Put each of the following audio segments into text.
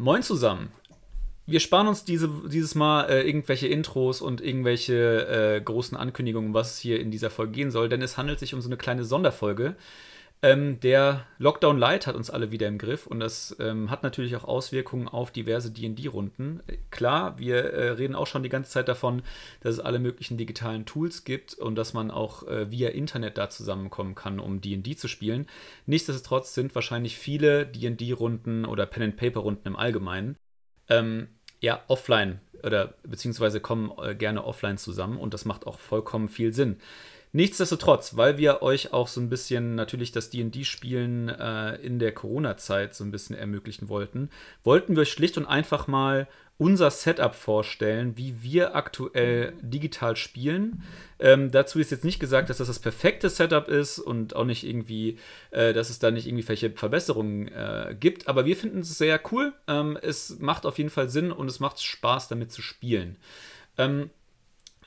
Moin zusammen. Wir sparen uns diese, dieses Mal äh, irgendwelche Intros und irgendwelche äh, großen Ankündigungen, was hier in dieser Folge gehen soll, denn es handelt sich um so eine kleine Sonderfolge. Ähm, der Lockdown Light hat uns alle wieder im Griff und das ähm, hat natürlich auch Auswirkungen auf diverse DD-Runden. Klar, wir äh, reden auch schon die ganze Zeit davon, dass es alle möglichen digitalen Tools gibt und dass man auch äh, via Internet da zusammenkommen kann, um DD zu spielen. Nichtsdestotrotz sind wahrscheinlich viele DD-Runden oder Pen-and-Paper-Runden im Allgemeinen ähm, ja offline oder beziehungsweise kommen äh, gerne offline zusammen und das macht auch vollkommen viel Sinn. Nichtsdestotrotz, weil wir euch auch so ein bisschen natürlich das DD-Spielen äh, in der Corona-Zeit so ein bisschen ermöglichen wollten, wollten wir euch schlicht und einfach mal unser Setup vorstellen, wie wir aktuell digital spielen. Ähm, dazu ist jetzt nicht gesagt, dass das das perfekte Setup ist und auch nicht irgendwie, äh, dass es da nicht irgendwie welche Verbesserungen äh, gibt, aber wir finden es sehr cool. Ähm, es macht auf jeden Fall Sinn und es macht Spaß, damit zu spielen. Ähm,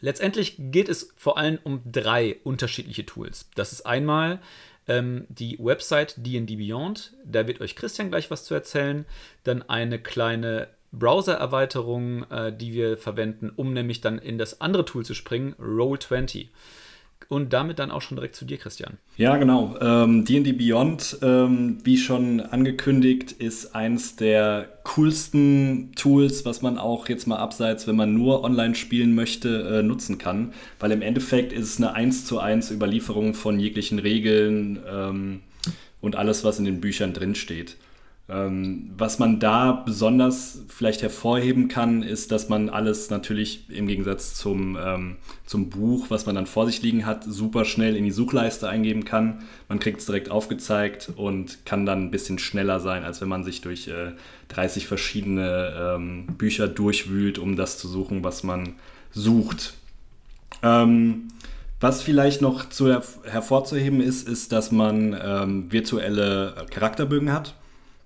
Letztendlich geht es vor allem um drei unterschiedliche Tools. Das ist einmal ähm, die Website D&D Beyond, da wird euch Christian gleich was zu erzählen. Dann eine kleine Browser-Erweiterung, äh, die wir verwenden, um nämlich dann in das andere Tool zu springen, Roll20. Und damit dann auch schon direkt zu dir, Christian. Ja, genau. Ähm, D&D Beyond, ähm, wie schon angekündigt, ist eins der coolsten Tools, was man auch jetzt mal abseits, wenn man nur online spielen möchte, äh, nutzen kann. Weil im Endeffekt ist es eine 1 zu 1 Überlieferung von jeglichen Regeln ähm, und alles, was in den Büchern drinsteht. Ähm, was man da besonders vielleicht hervorheben kann, ist, dass man alles natürlich im Gegensatz zum, ähm, zum Buch, was man dann vor sich liegen hat, super schnell in die Suchleiste eingeben kann. Man kriegt es direkt aufgezeigt und kann dann ein bisschen schneller sein, als wenn man sich durch äh, 30 verschiedene ähm, Bücher durchwühlt, um das zu suchen, was man sucht. Ähm, was vielleicht noch zu her hervorzuheben ist, ist, dass man ähm, virtuelle Charakterbögen hat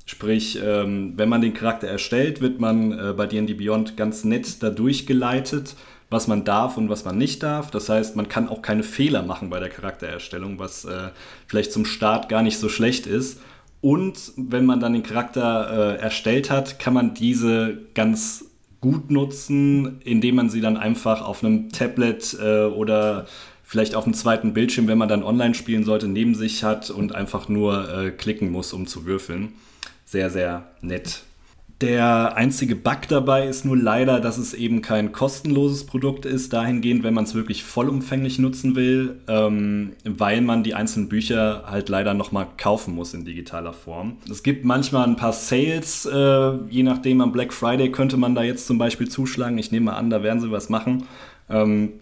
Sprich, ähm, wenn man den Charakter erstellt, wird man äh, bei D&D Beyond ganz nett dadurch geleitet, was man darf und was man nicht darf. Das heißt, man kann auch keine Fehler machen bei der Charaktererstellung, was äh, vielleicht zum Start gar nicht so schlecht ist. Und wenn man dann den Charakter äh, erstellt hat, kann man diese ganz gut nutzen, indem man sie dann einfach auf einem Tablet äh, oder vielleicht auf dem zweiten Bildschirm, wenn man dann online spielen sollte, neben sich hat und einfach nur äh, klicken muss, um zu würfeln sehr, sehr nett. Der einzige Bug dabei ist nur leider, dass es eben kein kostenloses Produkt ist, dahingehend, wenn man es wirklich vollumfänglich nutzen will, ähm, weil man die einzelnen Bücher halt leider nochmal kaufen muss in digitaler Form. Es gibt manchmal ein paar Sales, äh, je nachdem am Black Friday könnte man da jetzt zum Beispiel zuschlagen. Ich nehme an, da werden sie was machen. Ähm,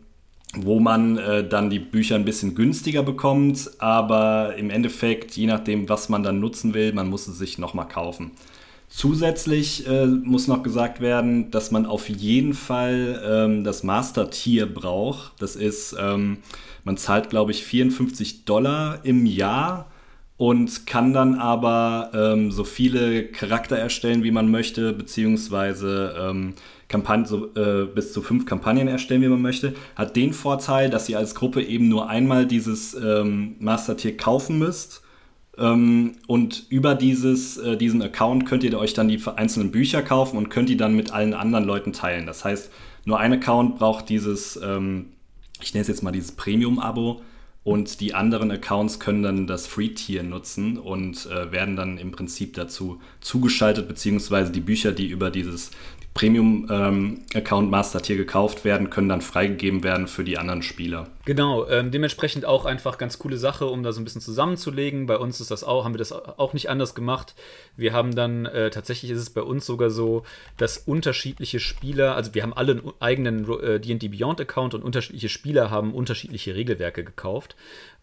wo man äh, dann die Bücher ein bisschen günstiger bekommt, aber im Endeffekt, je nachdem, was man dann nutzen will, man muss es sich nochmal kaufen. Zusätzlich äh, muss noch gesagt werden, dass man auf jeden Fall ähm, das Master-Tier braucht. Das ist, ähm, man zahlt, glaube ich, 54 Dollar im Jahr und kann dann aber ähm, so viele Charakter erstellen, wie man möchte, beziehungsweise ähm, Kampagnen, so, äh, bis zu fünf Kampagnen erstellen, wie man möchte. Hat den Vorteil, dass ihr als Gruppe eben nur einmal dieses ähm, Master-Tier kaufen müsst. Ähm, und über dieses, äh, diesen Account könnt ihr euch dann die einzelnen Bücher kaufen und könnt die dann mit allen anderen Leuten teilen. Das heißt, nur ein Account braucht dieses, ähm, ich nenne es jetzt mal dieses Premium-Abo und die anderen Accounts können dann das Free-Tier nutzen und äh, werden dann im Prinzip dazu zugeschaltet, beziehungsweise die Bücher, die über dieses Premium-Account ähm, Master Tier gekauft werden, können dann freigegeben werden für die anderen Spieler. Genau, ähm, dementsprechend auch einfach ganz coole Sache, um da so ein bisschen zusammenzulegen. Bei uns ist das auch, haben wir das auch nicht anders gemacht. Wir haben dann, äh, tatsächlich ist es bei uns sogar so, dass unterschiedliche Spieler, also wir haben alle einen eigenen äh, D&D Beyond Account und unterschiedliche Spieler haben unterschiedliche Regelwerke gekauft.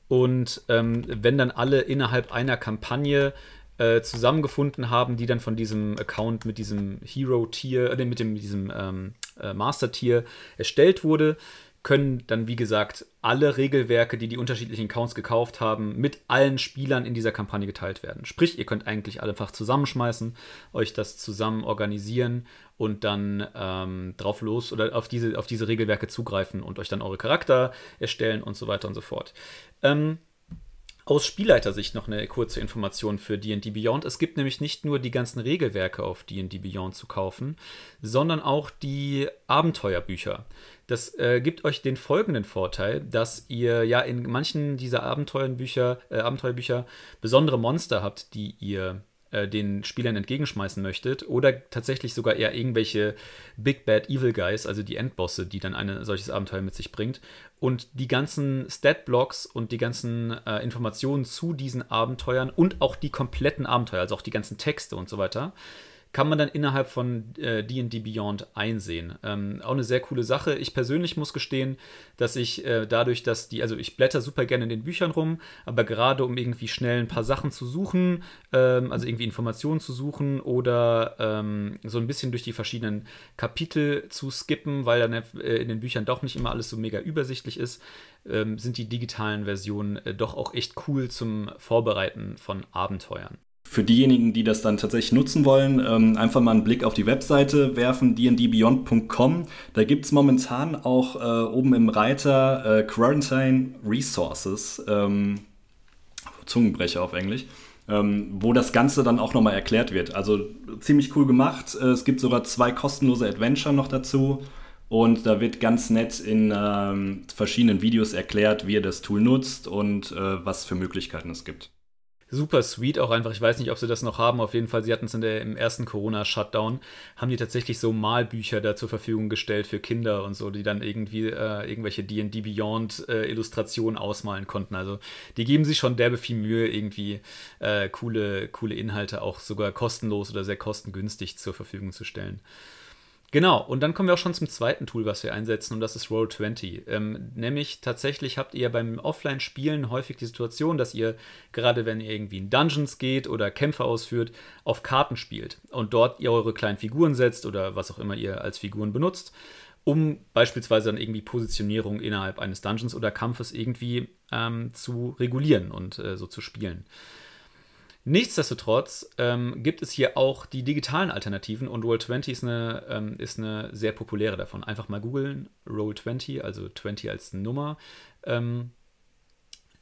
Und ähm, wenn dann alle innerhalb einer Kampagne äh, zusammengefunden haben, die dann von diesem Account mit diesem Hero-Tier, äh, mit dem, diesem ähm, äh, Master-Tier erstellt wurde, können dann, wie gesagt, alle Regelwerke, die die unterschiedlichen Accounts gekauft haben, mit allen Spielern in dieser Kampagne geteilt werden. Sprich, ihr könnt eigentlich einfach zusammenschmeißen, euch das zusammen organisieren und dann ähm, drauf los oder auf diese, auf diese Regelwerke zugreifen und euch dann eure Charakter erstellen und so weiter und so fort. Ähm, Aus Spielleitersicht noch eine kurze Information für D&D Beyond. Es gibt nämlich nicht nur die ganzen Regelwerke auf D&D Beyond zu kaufen, sondern auch die Abenteuerbücher. Das äh, gibt euch den folgenden Vorteil, dass ihr ja in manchen dieser Abenteuerbücher, äh, Abenteuerbücher besondere Monster habt, die ihr äh, den Spielern entgegenschmeißen möchtet oder tatsächlich sogar eher irgendwelche Big Bad Evil Guys, also die Endbosse, die dann ein solches Abenteuer mit sich bringt. Und die ganzen Stat-Blocks und die ganzen äh, Informationen zu diesen Abenteuern und auch die kompletten Abenteuer, also auch die ganzen Texte und so weiter, kann man dann innerhalb von D&D äh, Beyond einsehen. Ähm, auch eine sehr coole Sache. Ich persönlich muss gestehen, dass ich äh, dadurch, dass die, also ich blätter super gerne in den Büchern rum, aber gerade um irgendwie schnell ein paar Sachen zu suchen, ähm, also irgendwie Informationen zu suchen oder ähm, so ein bisschen durch die verschiedenen Kapitel zu skippen, weil dann äh, in den Büchern doch nicht immer alles so mega übersichtlich ist, ähm, sind die digitalen Versionen äh, doch auch echt cool zum Vorbereiten von Abenteuern für diejenigen, die das dann tatsächlich nutzen wollen, ähm, einfach mal einen Blick auf die Webseite werfen, dndbeyond.com. Da gibt es momentan auch äh, oben im Reiter äh, Quarantine Resources, ähm, Zungenbrecher auf Englisch, ähm, wo das Ganze dann auch nochmal erklärt wird. Also ziemlich cool gemacht. Äh, es gibt sogar zwei kostenlose Adventure noch dazu. Und da wird ganz nett in ähm, verschiedenen Videos erklärt, wie ihr das Tool nutzt und äh, was für Möglichkeiten es gibt super sweet auch einfach. Ich weiß nicht, ob sie das noch haben. Auf jeden Fall, sie hatten es im ersten Corona-Shutdown, haben die tatsächlich so Malbücher da zur Verfügung gestellt für Kinder und so, die dann irgendwie äh, irgendwelche D&D Beyond äh, Illustrationen ausmalen konnten. Also die geben sich schon derbe viel Mühe, irgendwie äh, coole, coole Inhalte auch sogar kostenlos oder sehr kostengünstig zur Verfügung zu stellen. Genau, und dann kommen wir auch schon zum zweiten Tool, was wir einsetzen, und das ist Roll20. Ähm, nämlich tatsächlich habt ihr beim Offline-Spielen häufig die Situation, dass ihr, gerade wenn ihr irgendwie in Dungeons geht oder Kämpfe ausführt, auf Karten spielt und dort ihr eure kleinen Figuren setzt oder was auch immer ihr als Figuren benutzt, um beispielsweise dann irgendwie Positionierung innerhalb eines Dungeons oder Kampfes irgendwie ähm, zu regulieren und äh, so zu spielen. Nichtsdestotrotz ähm, gibt es hier auch die digitalen Alternativen und Roll20 ist eine, ähm, ist eine sehr populäre davon. Einfach mal googeln, Roll20, also 20 als Nummer. Ähm,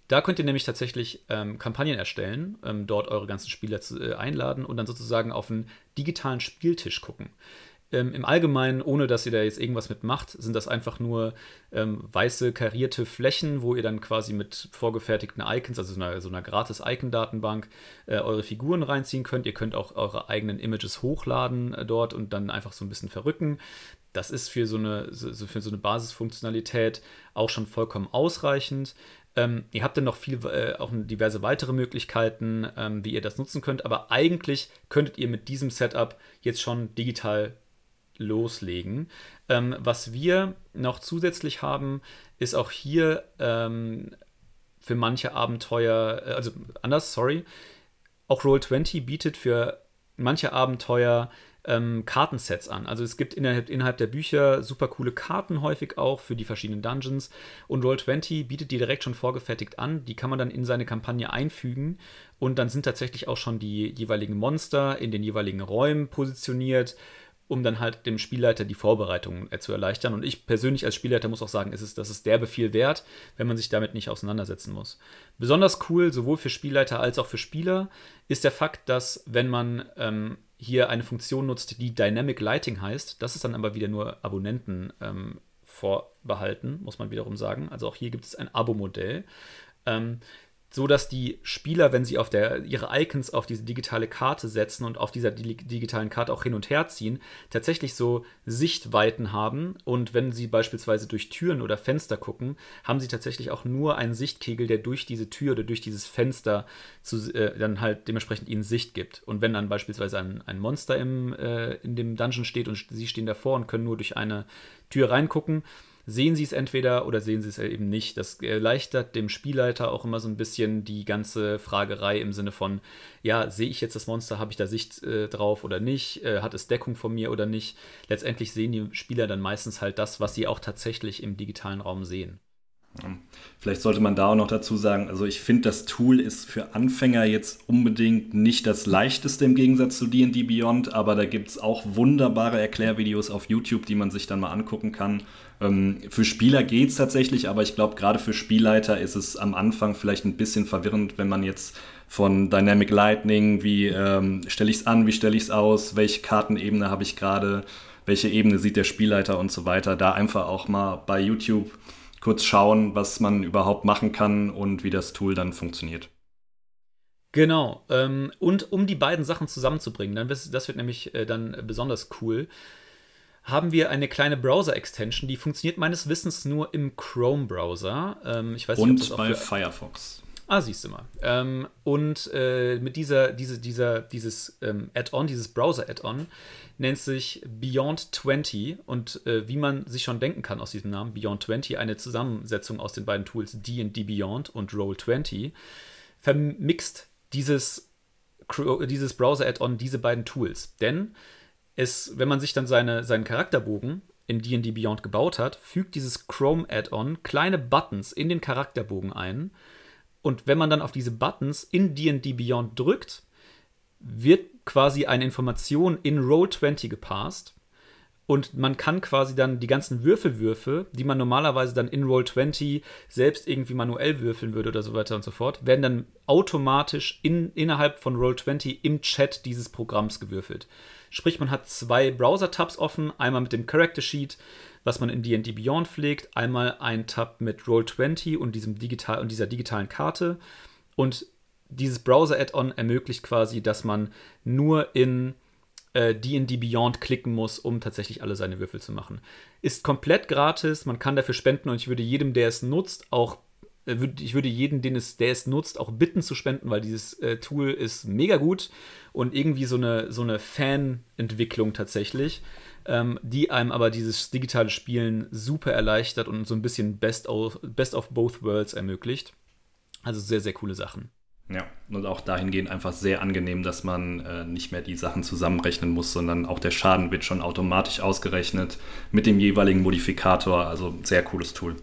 da könnt ihr nämlich tatsächlich ähm, Kampagnen erstellen, ähm, dort eure ganzen Spieler zu, äh, einladen und dann sozusagen auf einen digitalen Spieltisch gucken. Ähm, Im Allgemeinen, ohne dass ihr da jetzt irgendwas mit macht, sind das einfach nur ähm, weiße karierte Flächen, wo ihr dann quasi mit vorgefertigten Icons, also so einer, so einer gratis Icon-Datenbank, äh, eure Figuren reinziehen könnt. Ihr könnt auch eure eigenen Images hochladen äh, dort und dann einfach so ein bisschen verrücken. Das ist für so eine, so, für so eine Basisfunktionalität auch schon vollkommen ausreichend. Ähm, ihr habt dann noch viel, äh, auch diverse weitere Möglichkeiten, ähm, wie ihr das nutzen könnt, aber eigentlich könntet ihr mit diesem Setup jetzt schon digital loslegen. Ähm, was wir noch zusätzlich haben, ist auch hier ähm, für manche Abenteuer, äh, also anders, sorry, auch Roll20 bietet für manche Abenteuer ähm, Kartensets an. Also es gibt innerhalb, innerhalb der Bücher super coole Karten häufig auch für die verschiedenen Dungeons und Roll20 bietet die direkt schon vorgefertigt an. Die kann man dann in seine Kampagne einfügen und dann sind tatsächlich auch schon die jeweiligen Monster in den jeweiligen Räumen positioniert um dann halt dem Spielleiter die Vorbereitung äh, zu erleichtern. Und ich persönlich als Spielleiter muss auch sagen, ist es, das ist der Befehl wert, wenn man sich damit nicht auseinandersetzen muss. Besonders cool, sowohl für Spielleiter als auch für Spieler, ist der Fakt, dass wenn man ähm, hier eine Funktion nutzt, die Dynamic Lighting heißt, das ist dann aber wieder nur Abonnenten ähm, vorbehalten, muss man wiederum sagen. Also auch hier gibt es ein Abo-Modell. Ähm, so dass die Spieler, wenn sie auf der, ihre Icons auf diese digitale Karte setzen und auf dieser digitalen Karte auch hin und her ziehen, tatsächlich so Sichtweiten haben. Und wenn sie beispielsweise durch Türen oder Fenster gucken, haben sie tatsächlich auch nur einen Sichtkegel, der durch diese Tür oder durch dieses Fenster zu, äh, dann halt dementsprechend ihnen Sicht gibt. Und wenn dann beispielsweise ein, ein Monster im, äh, in dem Dungeon steht und sie stehen davor und können nur durch eine Tür reingucken, sehen sie es entweder oder sehen sie es eben nicht. Das erleichtert dem Spielleiter auch immer so ein bisschen die ganze Fragerei im Sinne von, ja, sehe ich jetzt das Monster, habe ich da Sicht äh, drauf oder nicht, äh, hat es Deckung von mir oder nicht. Letztendlich sehen die Spieler dann meistens halt das, was sie auch tatsächlich im digitalen Raum sehen. Vielleicht sollte man da auch noch dazu sagen, also ich finde, das Tool ist für Anfänger jetzt unbedingt nicht das leichteste im Gegensatz zu D&D Beyond, aber da gibt es auch wunderbare Erklärvideos auf YouTube, die man sich dann mal angucken kann. Ähm, für Spieler geht es tatsächlich, aber ich glaube, gerade für Spielleiter ist es am Anfang vielleicht ein bisschen verwirrend, wenn man jetzt von Dynamic Lightning, wie ähm, stelle ich es an, wie stelle ich es aus, welche Kartenebene habe ich gerade, welche Ebene sieht der Spielleiter und so weiter, da einfach auch mal bei YouTube kurz schauen, was man überhaupt machen kann und wie das Tool dann funktioniert. Genau. Ähm, und um die beiden Sachen zusammenzubringen, dann, das wird nämlich äh, dann besonders cool, haben wir eine kleine Browser-Extension, die funktioniert meines Wissens nur im Chrome-Browser. Ähm, ich weiß und nicht, ob das bei Firefox. Ah, siehst du mal. Ähm, und äh, mit dieser, diese, dieser, dieses ähm, Add-on, dieses Browser-Add-on, nennt sich Beyond 20 und äh, wie man sich schon denken kann aus diesem Namen, Beyond 20, eine Zusammensetzung aus den beiden Tools D&D Beyond und Roll20, vermixt dieses, dieses Browser-Add-on diese beiden Tools. Denn es, wenn man sich dann seine, seinen Charakterbogen in D&D Beyond gebaut hat, fügt dieses Chrome-Add-on kleine Buttons in den Charakterbogen ein und wenn man dann auf diese Buttons in D&D Beyond drückt, wird quasi eine Information in Roll20 gepasst und man kann quasi dann die ganzen Würfelwürfe, die man normalerweise dann in Roll20 selbst irgendwie manuell würfeln würde oder so weiter und so fort, werden dann automatisch in, innerhalb von Roll20 im Chat dieses Programms gewürfelt. Sprich, man hat zwei Browser-Tabs offen, einmal mit dem Character Sheet, was man in D&D Beyond pflegt, einmal ein Tab mit Roll20 und, diesem digital, und dieser digitalen Karte und dieses Browser-Add-on ermöglicht quasi, dass man nur in D&D äh, Beyond klicken muss, um tatsächlich alle seine Würfel zu machen. Ist komplett gratis, man kann dafür spenden und ich würde jedem, der es nutzt, auch äh, ich würde jeden, den es, der es nutzt, auch bitten zu spenden, weil dieses äh, Tool ist mega gut und irgendwie so eine, so eine Fanentwicklung tatsächlich, ähm, die einem aber dieses digitale Spielen super erleichtert und so ein bisschen Best of, Best of Both Worlds ermöglicht. Also sehr, sehr coole Sachen. Ja, und auch dahingehend einfach sehr angenehm, dass man äh, nicht mehr die Sachen zusammenrechnen muss, sondern auch der Schaden wird schon automatisch ausgerechnet mit dem jeweiligen Modifikator. Also sehr cooles Tool.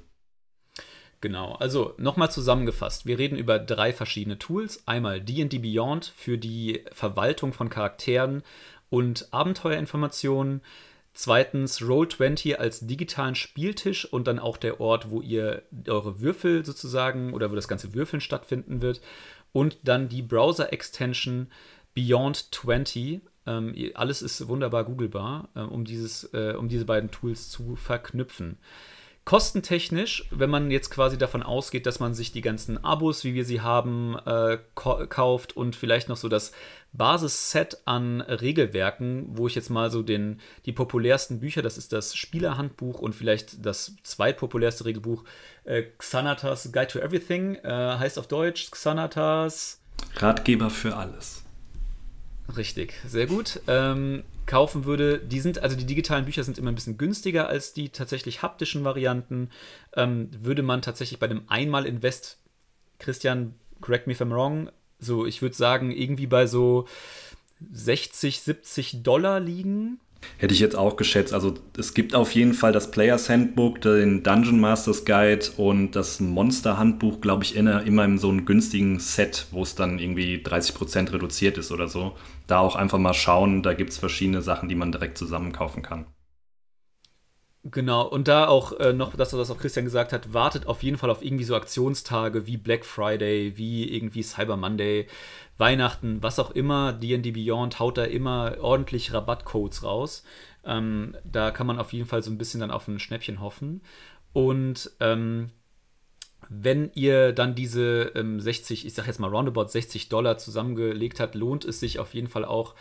Genau, also nochmal zusammengefasst. Wir reden über drei verschiedene Tools. Einmal DD Beyond für die Verwaltung von Charakteren und Abenteuerinformationen. Zweitens Roll20 als digitalen Spieltisch und dann auch der Ort, wo ihr eure Würfel sozusagen oder wo das ganze Würfeln stattfinden wird und dann die Browser-Extension Beyond 20. Ähm, alles ist wunderbar googelbar, äh, um, dieses, äh, um diese beiden Tools zu verknüpfen. Kostentechnisch, wenn man jetzt quasi davon ausgeht, dass man sich die ganzen Abos, wie wir sie haben, äh, kauft und vielleicht noch so das Basisset an Regelwerken, wo ich jetzt mal so den, die populärsten Bücher, das ist das Spielerhandbuch und vielleicht das zweitpopulärste Regelbuch, äh, Xanatas Guide to Everything, äh, heißt auf Deutsch Xanatas Ratgeber für alles. Richtig, sehr gut. Ähm, kaufen würde, die sind, also die digitalen Bücher sind immer ein bisschen günstiger als die tatsächlich haptischen Varianten. Ähm, würde man tatsächlich bei einem Einmal-Invest, Christian, correct me if I'm wrong, so, ich würde sagen, irgendwie bei so 60, 70 Dollar liegen. Hätte ich jetzt auch geschätzt. Also es gibt auf jeden Fall das Players Handbook, den Dungeon Masters Guide und das Monster Handbuch, glaube ich, immer in so einem günstigen Set, wo es dann irgendwie 30% reduziert ist oder so. Da auch einfach mal schauen, da gibt es verschiedene Sachen, die man direkt zusammen kaufen kann. Genau, und da auch äh, noch, dass das auch Christian gesagt hat, wartet auf jeden Fall auf irgendwie so Aktionstage wie Black Friday, wie irgendwie Cyber Monday, Weihnachten, was auch immer. DD Beyond haut da immer ordentlich Rabattcodes raus. Ähm, da kann man auf jeden Fall so ein bisschen dann auf ein Schnäppchen hoffen. Und ähm, wenn ihr dann diese ähm, 60, ich sag jetzt mal roundabout 60 Dollar zusammengelegt habt, lohnt es sich auf jeden Fall auch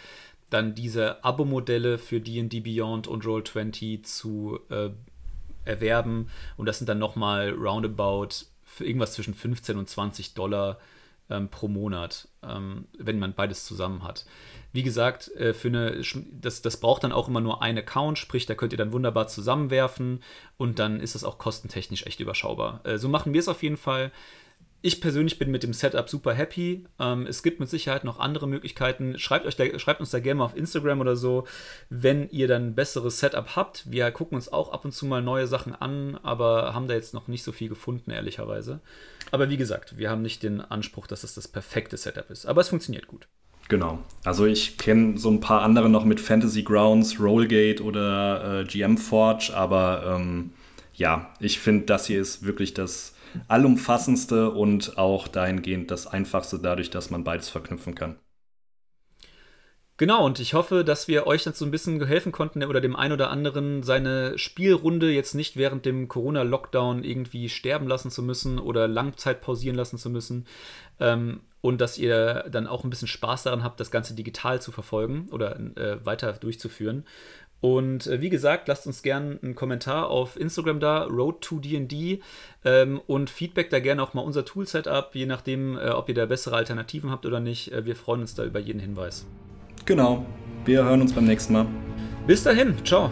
dann diese Abo-Modelle für D&D Beyond und Roll20 zu äh, erwerben. Und das sind dann nochmal roundabout für irgendwas zwischen 15 und 20 Dollar ähm, pro Monat, ähm, wenn man beides zusammen hat. Wie gesagt, äh, für eine, das, das braucht dann auch immer nur ein Account, sprich, da könnt ihr dann wunderbar zusammenwerfen und dann ist das auch kostentechnisch echt überschaubar. Äh, so machen wir es auf jeden Fall ich persönlich bin mit dem Setup super happy. Ähm, es gibt mit Sicherheit noch andere Möglichkeiten. Schreibt, euch da, schreibt uns da gerne mal auf Instagram oder so, wenn ihr dann ein besseres Setup habt. Wir gucken uns auch ab und zu mal neue Sachen an, aber haben da jetzt noch nicht so viel gefunden, ehrlicherweise. Aber wie gesagt, wir haben nicht den Anspruch, dass es das perfekte Setup ist. Aber es funktioniert gut. Genau. Also ich kenne so ein paar andere noch mit Fantasy Grounds, Rollgate oder äh, GM Forge, aber ähm, ja, ich finde, das hier ist wirklich das allumfassendste und auch dahingehend das einfachste, dadurch, dass man beides verknüpfen kann. Genau, und ich hoffe, dass wir euch dazu ein bisschen helfen konnten oder dem einen oder anderen seine Spielrunde jetzt nicht während dem Corona-Lockdown irgendwie sterben lassen zu müssen oder Langzeit pausieren lassen zu müssen. Ähm, und dass ihr dann auch ein bisschen Spaß daran habt, das Ganze digital zu verfolgen oder äh, weiter durchzuführen. Und äh, wie gesagt, lasst uns gerne einen Kommentar auf Instagram da, Road to DD, ähm, und Feedback da gerne auch mal unser Tool-Setup, je nachdem, äh, ob ihr da bessere Alternativen habt oder nicht. Äh, wir freuen uns da über jeden Hinweis. Genau. Wir hören uns beim nächsten Mal. Bis dahin. Ciao.